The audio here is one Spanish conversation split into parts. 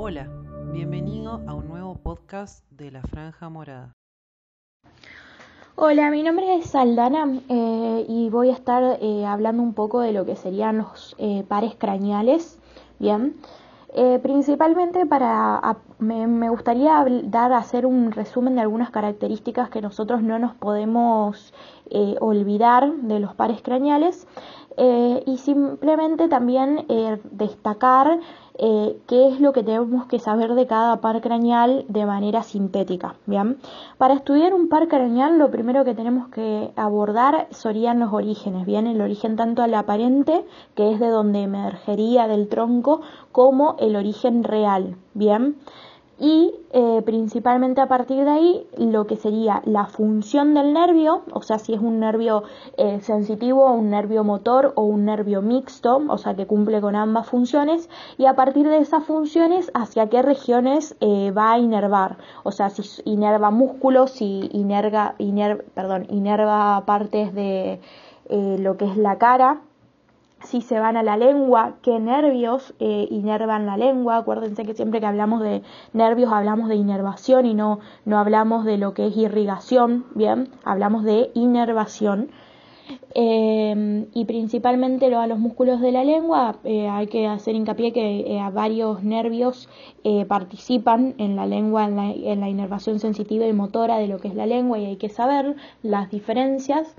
Hola, bienvenido a un nuevo podcast de La Franja Morada. Hola, mi nombre es Saldana eh, y voy a estar eh, hablando un poco de lo que serían los eh, pares craneales. Bien, principalmente para me, me, gustaría dar hacer un resumen de algunas características que nosotros no nos podemos olvidar de los pares craneales y simplemente también destacar eh, qué es lo que tenemos que saber de cada par craneal de manera sintética. Bien, para estudiar un par craneal lo primero que tenemos que abordar serían los orígenes, bien, el origen tanto al aparente, que es de donde emergería del tronco, como el origen real. Bien, y eh, principalmente a partir de ahí lo que sería la función del nervio, o sea, si es un nervio eh, sensitivo, un nervio motor o un nervio mixto, o sea, que cumple con ambas funciones, y a partir de esas funciones, hacia qué regiones eh, va a inervar, o sea, si inerva músculos, si perdón, inerva partes de lo que es la cara, si se van a la lengua, qué nervios eh, inervan la lengua. Acuérdense que siempre que hablamos de nervios hablamos de inervación y no, no hablamos de lo que es irrigación, bien, hablamos de inervación. Eh, y principalmente a los músculos de la lengua eh, hay que hacer hincapié que varios nervios participan en la lengua, en la, en la inervación sensitiva y motora de lo que es la lengua y hay que saber las diferencias.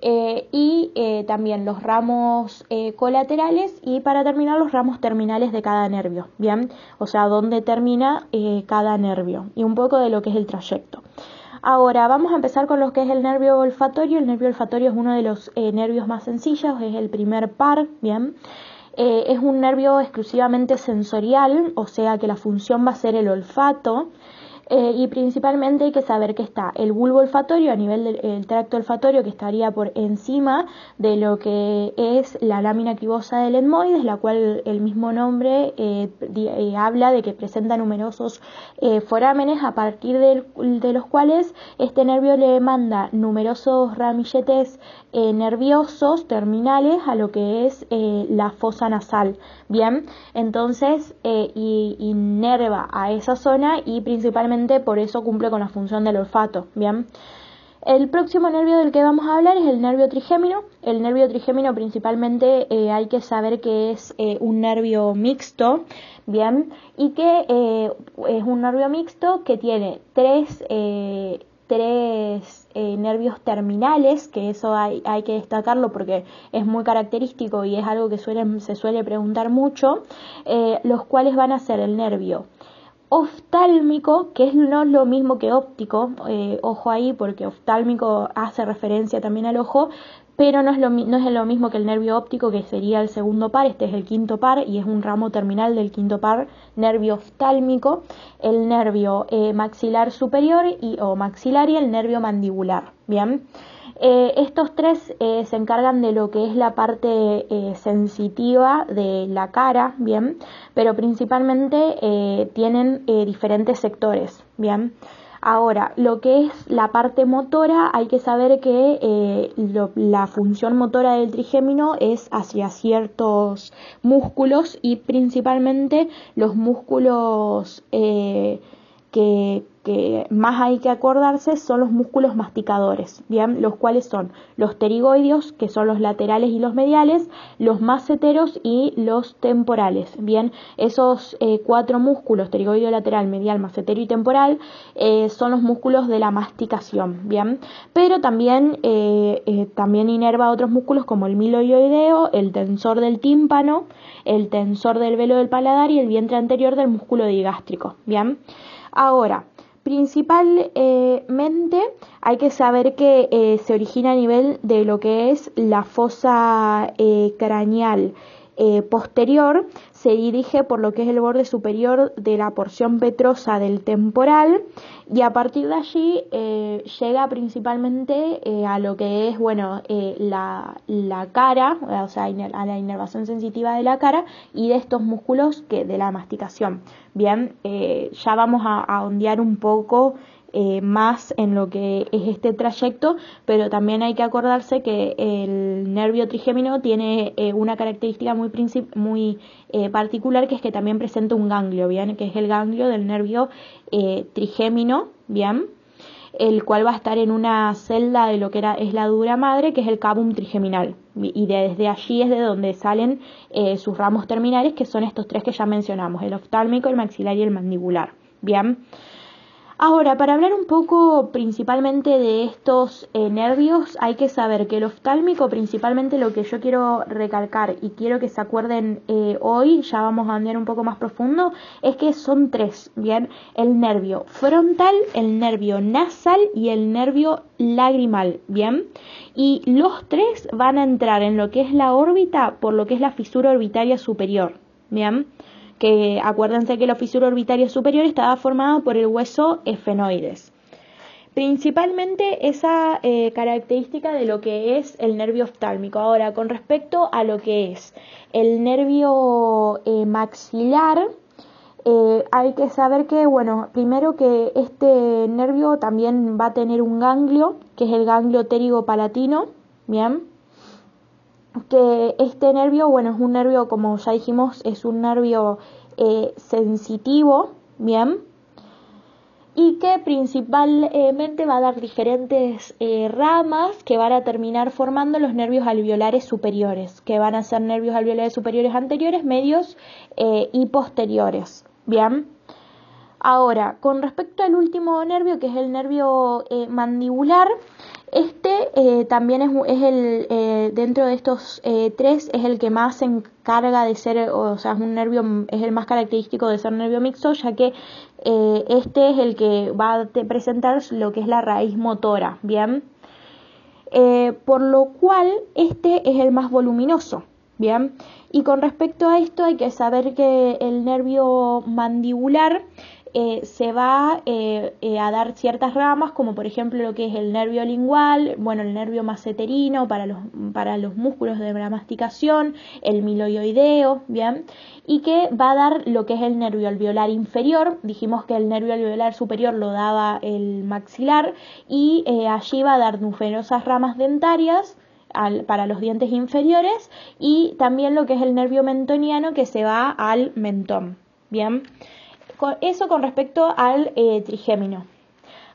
Eh, y eh, también los ramos eh, colaterales y para terminar los ramos terminales de cada nervio, ¿bien? O sea, dónde termina cada nervio y un poco de lo que es el trayecto. Ahora vamos a empezar con lo que es el nervio olfatorio. El nervio olfatorio es uno de los nervios más sencillos, es el primer par, ¿bien? es un nervio exclusivamente sensorial, o sea que la función va a ser el olfato. Eh, y principalmente hay que saber que está el bulbo olfatorio a nivel del tracto olfatorio que estaría por encima de lo que es la lámina cribosa del etmoides, la cual el mismo nombre eh, eh, habla de que presenta numerosos forámenes a partir de los cuales este nervio le manda numerosos ramilletes nerviosos terminales a lo que es la fosa nasal. Bien, entonces inerva a esa zona y principalmente por eso cumple con la función del olfato. Bien. El próximo nervio del que vamos a hablar es el nervio trigémino. El nervio trigémino principalmente eh, hay que saber que es eh, un nervio mixto, bien, y que eh, es un nervio mixto que tiene tres, tres nervios terminales, que eso hay, hay, que destacarlo porque es muy característico y es algo que se suele preguntar mucho, los cuales van a ser el nervio oftálmico, que es no lo mismo que óptico, eh, ojo ahí porque oftálmico hace referencia también al ojo, pero no es, lo, no es lo mismo que el nervio óptico, que sería el segundo par, este es el quinto par y es un ramo terminal del quinto par, nervio oftálmico, el nervio eh, maxilar superior y, o maxilar y el nervio mandibular. Bien. Eh, estos tres eh, se encargan de lo que es la parte eh, sensitiva de la cara, bien, pero principalmente tienen diferentes sectores, bien. Ahora, lo que es la parte motora, hay que saber que la función motora del trigémino es hacia ciertos músculos y principalmente los músculos que, más hay que acordarse son los músculos masticadores, bien, los cuales son los pterigoideos, que son los laterales y los mediales, los maceteros y los temporales, bien, esos eh, cuatro músculos, pterigoideo lateral, medial, macetero y temporal, eh, son los músculos de la masticación, bien, pero también, eh, también inerva otros músculos como el miloioideo, el tensor del tímpano, el tensor del velo del paladar y el vientre anterior del músculo digástrico, bien. Ahora, principalmente hay que saber que eh, se origina a nivel de lo que es la fosa eh, craneal eh, posterior, se dirige por lo que es el borde superior de la porción petrosa del temporal y a partir de allí llega principalmente a lo que es bueno la, la, cara, o sea, a la inervación sensitiva de la cara y de estos músculos que de la masticación. Bien, ya vamos a, a ondear un poco eh, más en lo que es este trayecto, pero también hay que acordarse que el nervio trigémino tiene eh, una característica muy, muy eh, particular que es que también presenta un ganglio, ¿bien? Que es el ganglio del nervio trigémino, ¿bien? el cual va a estar en una celda de lo que era, es la dura madre, que es el cabum trigeminal. Y desde allí es de donde salen sus ramos terminales, que son estos tres que ya mencionamos, el oftálmico, el maxilar y el mandibular. Bien. Ahora, para hablar un poco principalmente de estos eh, nervios, hay que saber que el oftálmico, principalmente lo que yo quiero recalcar y quiero que se acuerden eh, hoy, ya vamos a andar un poco más profundo, es que son tres, ¿bien? El nervio frontal, el nervio nasal y el nervio lagrimal, ¿bien? Y los tres van a entrar en lo que es la órbita por lo que es la fisura orbitaria superior, ¿bien? Que acuérdense que la fisura orbitaria superior estaba formada por el hueso efenoides. Principalmente esa eh, característica de lo que es el nervio oftálmico. Ahora, con respecto a lo que es el nervio eh, maxilar, eh, hay que saber que, bueno, primero que este nervio también va a tener un ganglio, que es el ganglio térigo palatino, ¿bien? Que este nervio, bueno, es un nervio, como ya dijimos, es un nervio eh, sensitivo, bien, y que principalmente va a dar diferentes eh, ramas que van a terminar formando los nervios alveolares superiores, que van a ser nervios alveolares superiores anteriores, medios eh, y posteriores, bien. Ahora, con respecto al último nervio, que es el nervio mandibular, este eh, también es, el, eh, dentro de estos eh, tres, es el que más se encarga de ser, o sea, es un nervio, es el más característico de ser nervio mixto, ya que este es el que va a presentar lo que es la raíz motora, ¿bien? por lo cual, este es el más voluminoso, ¿bien? Y con respecto a esto hay que saber que el nervio mandibular eh, se va eh, eh, a dar ciertas ramas, como por ejemplo lo que es el nervio lingual, bueno, el nervio maceterino para los, para los músculos de la masticación, el miloioideo, ¿bien? Y que va a dar lo que es el nervio alveolar inferior, dijimos que el nervio alveolar superior lo daba el maxilar, y allí va a dar numerosas ramas dentarias, para los dientes inferiores y también lo que es el nervio mentoniano que se va al mentón. Bien eso con respecto al eh, trigémino.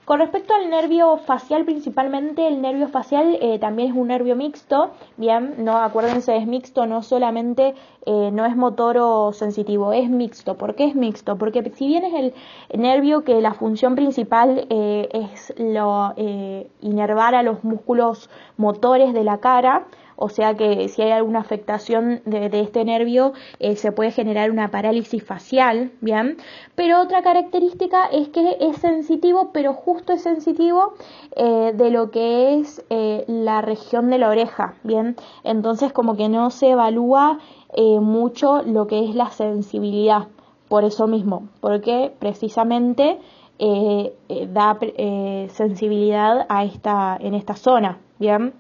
Con respecto al nervio facial, principalmente el nervio facial eh, también es un nervio mixto, bien, no acuérdense es mixto, no solamente eh, no es motor o sensitivo, es mixto. ¿Por qué es mixto? Porque si bien es el nervio que la función principal es inervar a los músculos motores de la cara, o sea que si hay alguna afectación de, este nervio eh, se puede generar una parálisis facial, ¿bien? Pero otra característica es que es sensitivo, pero justo es sensitivo eh, de lo que es eh, la región de la oreja, ¿bien? Entonces como que no se evalúa mucho lo que es la sensibilidad, por eso mismo, porque precisamente da sensibilidad a esta, en esta zona, ¿bien?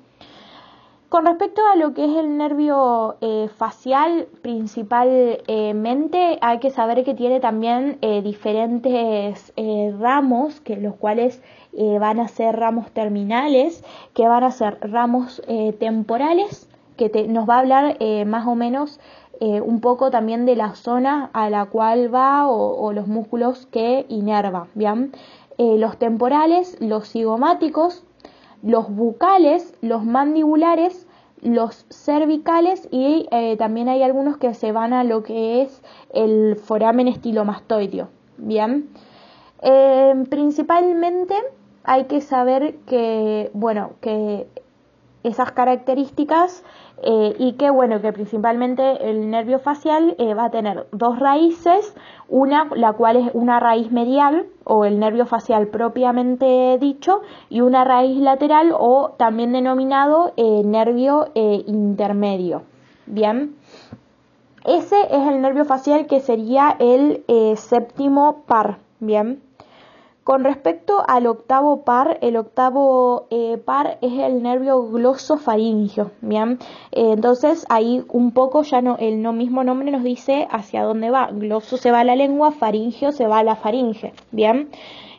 Con respecto a lo que es el nervio eh, facial, principalmente hay que saber que tiene también eh, diferentes eh, ramos, que los cuales van a ser ramos terminales, que van a ser ramos temporales, que nos va a hablar más o menos un poco también de la zona a la cual va o, o los músculos que inerva. ¿bien? los temporales, los cigomáticos, los bucales, los mandibulares, los cervicales y eh, también hay algunos que se van a lo que es el foramen estilomastoideo. Bien, eh, principalmente hay que saber que, bueno, que esas características eh, y que bueno que principalmente el nervio facial eh, va a tener dos raíces. Una la cual es una raíz medial o el nervio facial propiamente dicho y una raíz lateral o también denominado eh, nervio intermedio. Bien. Ese es el nervio facial que sería el séptimo par. Bien con respecto al octavo par, el octavo eh, par es el nervio glosofaringio, ¿bien? Eh, entonces ahí un poco ya no, el no mismo nombre nos dice hacia dónde va. Gloso se va a la lengua, faringio se va a la faringe, ¿bien?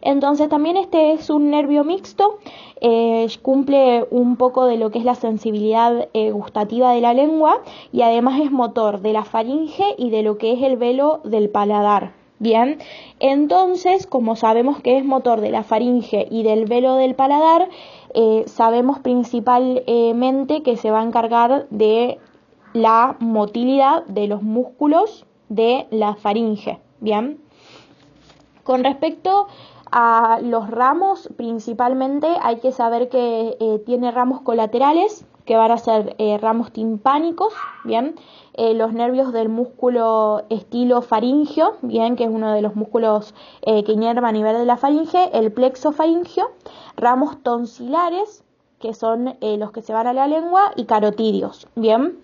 Entonces también este es un nervio mixto, eh, cumple un poco de lo que es la sensibilidad gustativa de la lengua y además es motor de la faringe y de lo que es el velo del paladar. Bien, entonces, como sabemos que es motor de la faringe y del velo del paladar, eh, sabemos principalmente que se va a encargar de la motilidad de los músculos de la faringe. Bien, con respecto a los ramos, principalmente hay que saber que eh, tiene ramos colaterales, que van a ser eh, ramos timpánicos, bien, eh, los nervios del músculo estilo faringio, bien, que es uno de los músculos que inerva a nivel de la faringe, el plexo faringio, ramos tonsilares, que son los que se van a la lengua, y carotidios, bien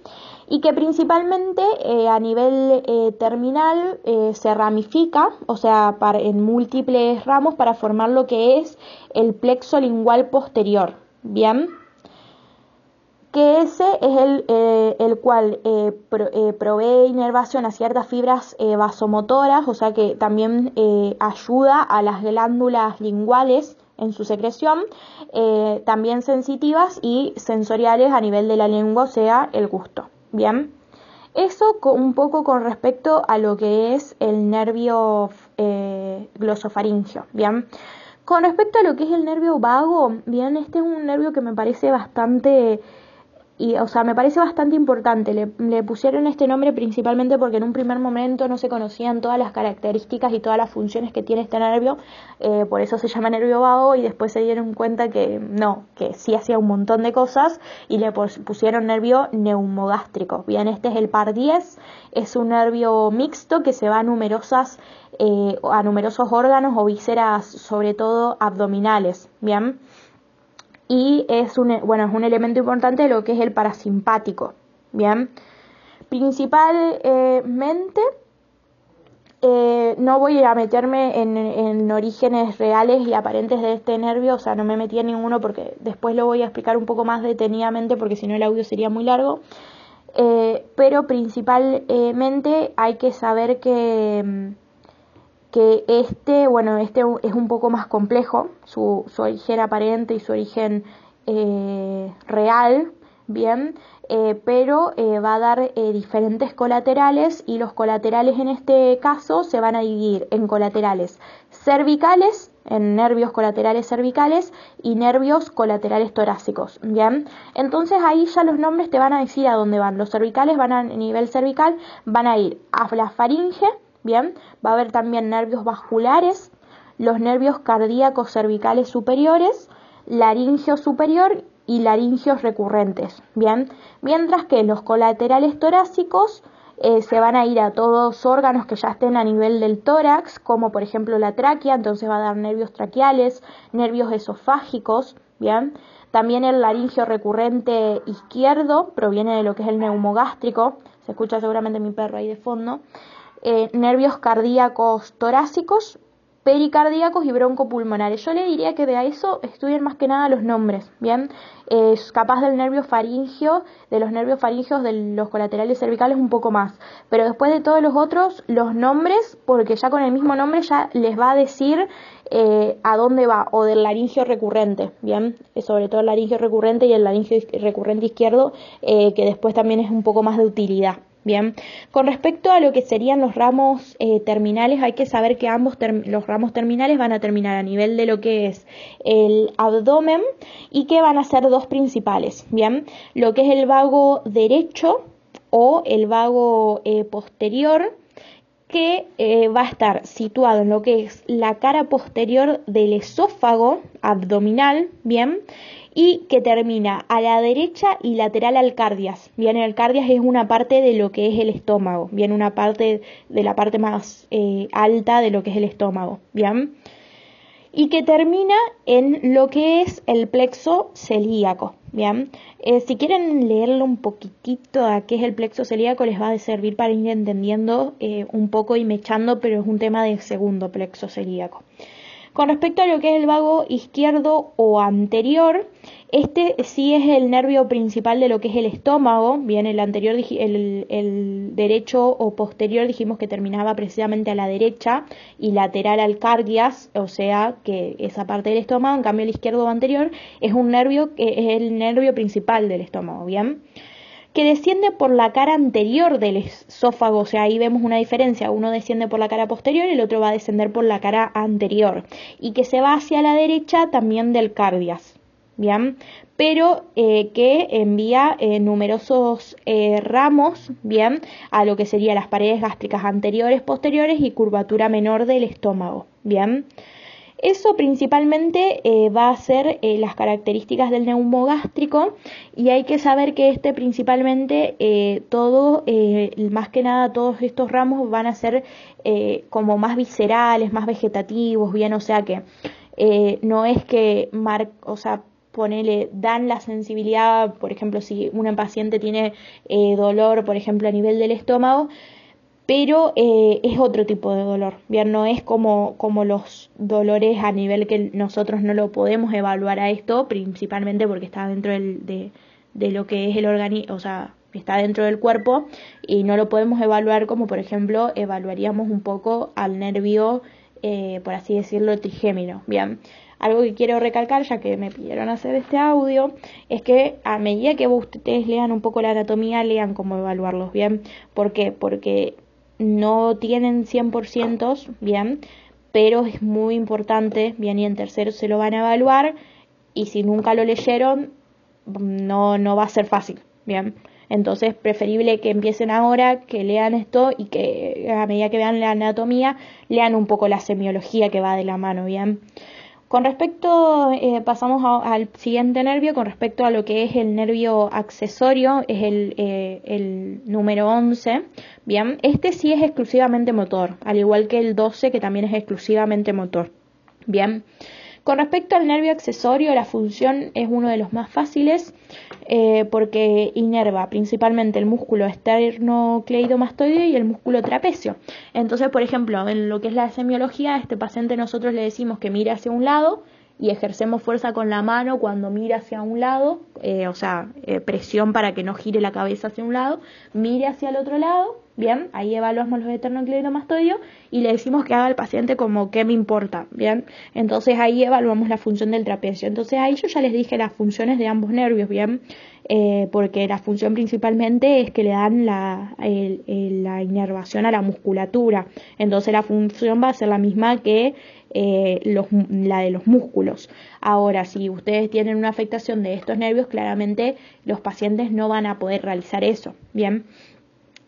y que principalmente eh, a nivel eh, terminal eh, se ramifica, o sea, en múltiples ramos para formar lo que es el plexo lingual posterior. Bien, que ese es el, el cual provee inervación a ciertas fibras vasomotoras, o sea que también ayuda a las glándulas linguales en su secreción, también sensitivas y sensoriales a nivel de la lengua, o sea, el gusto. Bien, eso un poco con respecto a lo que es el nervio eh, glosofaringio. Bien, con respecto a lo que es el nervio vago, bien, este es un nervio que me parece bastante y, o sea, me parece bastante importante. Le, pusieron este nombre principalmente porque en un primer momento no se conocían todas las características y todas las funciones que tiene este nervio, eh, por eso se llama nervio vago y después se dieron cuenta que no, que sí hacía un montón de cosas y le pusieron nervio neumogástrico. Bien, este es el par 10, es un nervio mixto que se va a numerosas eh, a numerosos órganos o vísceras, sobre todo abdominales. Bien y es un, bueno, es un elemento importante de lo que es el parasimpático. Bien, principalmente eh, no voy a meterme en, en, orígenes reales y aparentes de este nervio, o sea, no me metí en ninguno porque después lo voy a explicar un poco más detenidamente porque si no el audio sería muy largo. Eh, pero principalmente hay que saber que que este, bueno, este es un poco más complejo, su, su origen aparente y su origen eh, real, bien, eh, pero eh, va a dar diferentes colaterales y los colaterales en este caso se van a dividir en colaterales cervicales, en nervios colaterales cervicales y nervios colaterales torácicos, bien. Entonces ahí ya los nombres te van a decir a dónde van. Los cervicales van a nivel cervical, van a ir a la faringe, Bien, va a haber también nervios vasculares, los nervios cardíacos cervicales superiores, laringio superior y laringios recurrentes. Bien, mientras que los colaterales torácicos eh, se van a ir a todos órganos que ya estén a nivel del tórax, como por ejemplo la tráquea, entonces va a dar nervios traqueales, nervios esofágicos, bien. También el laringio recurrente izquierdo proviene de lo que es el neumogástrico, se escucha seguramente mi perro ahí de fondo. Eh, nervios cardíacos torácicos, pericardíacos y broncopulmonares. Yo le diría que de eso estudien más que nada los nombres, ¿bien? Es capaz del nervio faringio, de los nervios faringios de los colaterales cervicales un poco más. Pero después de todos los otros, los nombres, porque ya con el mismo nombre ya les va a decir eh, a dónde va, o del laringio recurrente, ¿bien? sobre todo el laringio recurrente y el laringio recurrente izquierdo, eh, que después también es un poco más de utilidad. Bien, con respecto a lo que serían los ramos eh, terminales, hay que saber que ambos los ramos terminales van a terminar a nivel de lo que es el abdomen y que van a ser dos principales. Bien, lo que es el vago derecho o el vago eh, posterior que eh, va a estar situado en lo que es la cara posterior del esófago abdominal, bien, y que termina a la derecha y lateral al cardias. Bien, el cardias es una parte de lo que es el estómago, bien, una parte de la parte más eh, alta de lo que es el estómago, bien, y que termina en lo que es el plexo celíaco, bien. Eh, si quieren leerlo un poquitito a qué es el plexo celíaco, les va a servir para ir entendiendo eh, un poco y mechando, pero es un tema de segundo plexo celíaco. Con respecto a lo que es el vago izquierdo o anterior, este sí es el nervio principal de lo que es el estómago. Bien, el anterior, el, derecho o posterior dijimos que terminaba precisamente a la derecha y lateral al cardias, o sea que esa parte del estómago. En cambio, el izquierdo o anterior es un nervio que es el nervio principal del estómago. Bien que desciende por la cara anterior del esófago, o sea, ahí vemos una diferencia, uno desciende por la cara posterior y el otro va a descender por la cara anterior, y que se va hacia la derecha también del cardias, ¿bien? Pero eh, que envía eh, numerosos eh, ramos, ¿bien? A lo que serían las paredes gástricas anteriores, posteriores y curvatura menor del estómago, ¿bien? Eso principalmente eh, va a ser las características del neumogástrico y hay que saber que este principalmente todo, más que nada todos estos ramos van a ser como más viscerales, más vegetativos, bien, o sea que no es que mar o sea, ponele, dan la sensibilidad, por ejemplo, si un paciente tiene dolor, por ejemplo, a nivel del estómago, pero eh, es otro tipo de dolor, bien, no es como, como los dolores a nivel que nosotros no lo podemos evaluar a esto, principalmente porque está dentro del, de, de lo que es el organismo, o sea, está dentro del cuerpo y no lo podemos evaluar como por ejemplo evaluaríamos un poco al nervio, eh, por así decirlo, trigémino, bien. Algo que quiero recalcar, ya que me pidieron hacer este audio, es que a medida que ustedes lean un poco la anatomía, lean cómo evaluarlos, ¿bien? ¿Por qué? Porque no tienen 100%, bien, pero es muy importante, bien, y en tercero se lo van a evaluar, y si nunca lo leyeron, no, no va a ser fácil, bien. Entonces, preferible que empiecen ahora, que lean esto y que a medida que vean la anatomía, lean un poco la semiología que va de la mano, bien. Con respecto, eh, pasamos al siguiente nervio, con respecto a lo que es el nervio accesorio, es el, eh, el número 11. Bien, este sí es exclusivamente motor, al igual que el 12 que también es exclusivamente motor. Bien. Con respecto al nervio accesorio, la función es uno de los más fáciles eh, porque inerva principalmente el músculo esternocleidomastoideo y el músculo trapecio. Entonces, por ejemplo, en lo que es la semiología, a este paciente nosotros le decimos que mire hacia un lado y ejercemos fuerza con la mano cuando mira hacia un lado, eh, o sea, eh, presión para que no gire la cabeza hacia un lado, mire hacia el otro lado Bien, ahí evaluamos los esternocleidomastoideos y le decimos que haga al paciente como qué me importa, bien. Entonces ahí evaluamos la función del trapecio. Entonces ahí yo ya les dije las funciones de ambos nervios, bien, eh, porque la función principalmente es que le dan la, la inervación a la musculatura. Entonces la función va a ser la misma que eh, los, la de los músculos. Ahora, si ustedes tienen una afectación de estos nervios, claramente los pacientes no van a poder realizar eso, bien.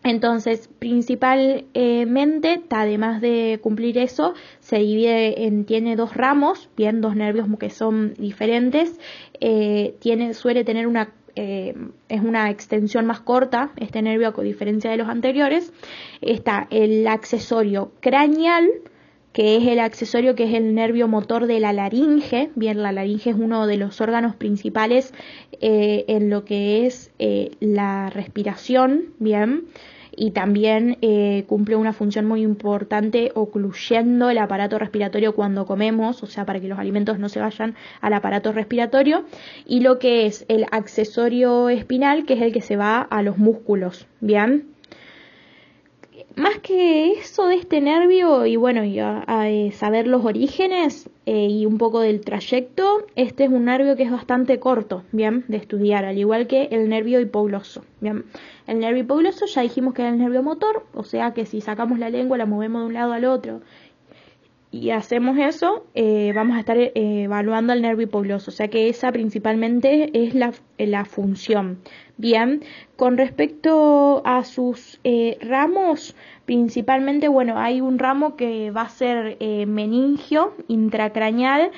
Entonces, principalmente, además de cumplir eso, se divide en, tiene dos ramos, bien, dos nervios que son diferentes, eh, tiene, suele tener una, eh, es una extensión más corta, este nervio a diferencia de los anteriores, está el accesorio craneal, que es el accesorio que es el nervio motor de la laringe. Bien, la laringe es uno de los órganos principales eh, en lo que es la respiración. Bien, y también eh, cumple una función muy importante ocluyendo el aparato respiratorio cuando comemos, o sea, para que los alimentos no se vayan al aparato respiratorio, y lo que es el accesorio espinal, que es el que se va a los músculos, ¿bien? Más que eso de este nervio y bueno, y a, eh, saber los orígenes eh, y un poco del trayecto, este es un nervio que es bastante corto, bien, de estudiar, al igual que el nervio hipogloso, bien. El nervio hipogloso ya dijimos que era el nervio motor, o sea que si sacamos la lengua, la movemos de un lado al otro y hacemos eso, eh, vamos a estar eh, evaluando el nervio hipogloso, o sea que esa principalmente es la, la función. Bien, con respecto a sus eh, ramos, principalmente, bueno, hay un ramo que va a ser meningio intracraneal,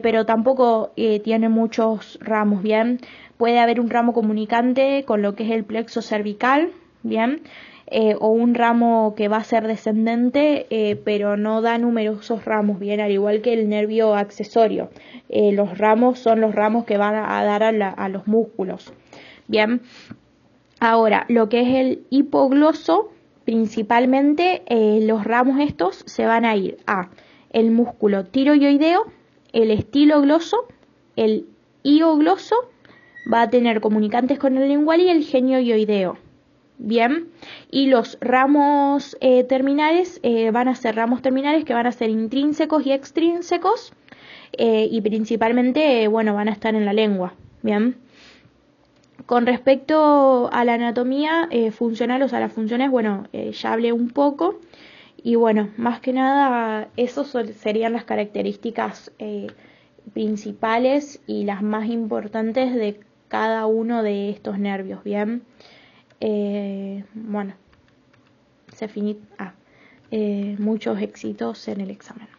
pero tampoco tiene muchos ramos, bien. Puede haber un ramo comunicante con lo que es el plexo cervical, bien, eh, o un ramo que va a ser descendente, eh, pero no da numerosos ramos, bien, al igual que el nervio accesorio. Eh, los ramos son los ramos que van a dar a, a los músculos, bien. Ahora, lo que es el hipogloso, principalmente los ramos estos se van a ir a el músculo tiroideo, el estilo gloso, el iogloso, va a tener comunicantes con el lingual y el genio ioideo. Bien, y los ramos eh, terminales eh, van a ser ramos terminales que van a ser intrínsecos y extrínsecos eh, y principalmente, bueno, van a estar en la lengua. Bien. Con respecto a la anatomía funcional, o sea, las funciones, bueno, ya hablé un poco. Y bueno, más que nada, esas serían las características principales y las más importantes de cada uno de estos nervios, ¿bien? Eh, bueno, se finit ah, eh, muchos éxitos en el examen.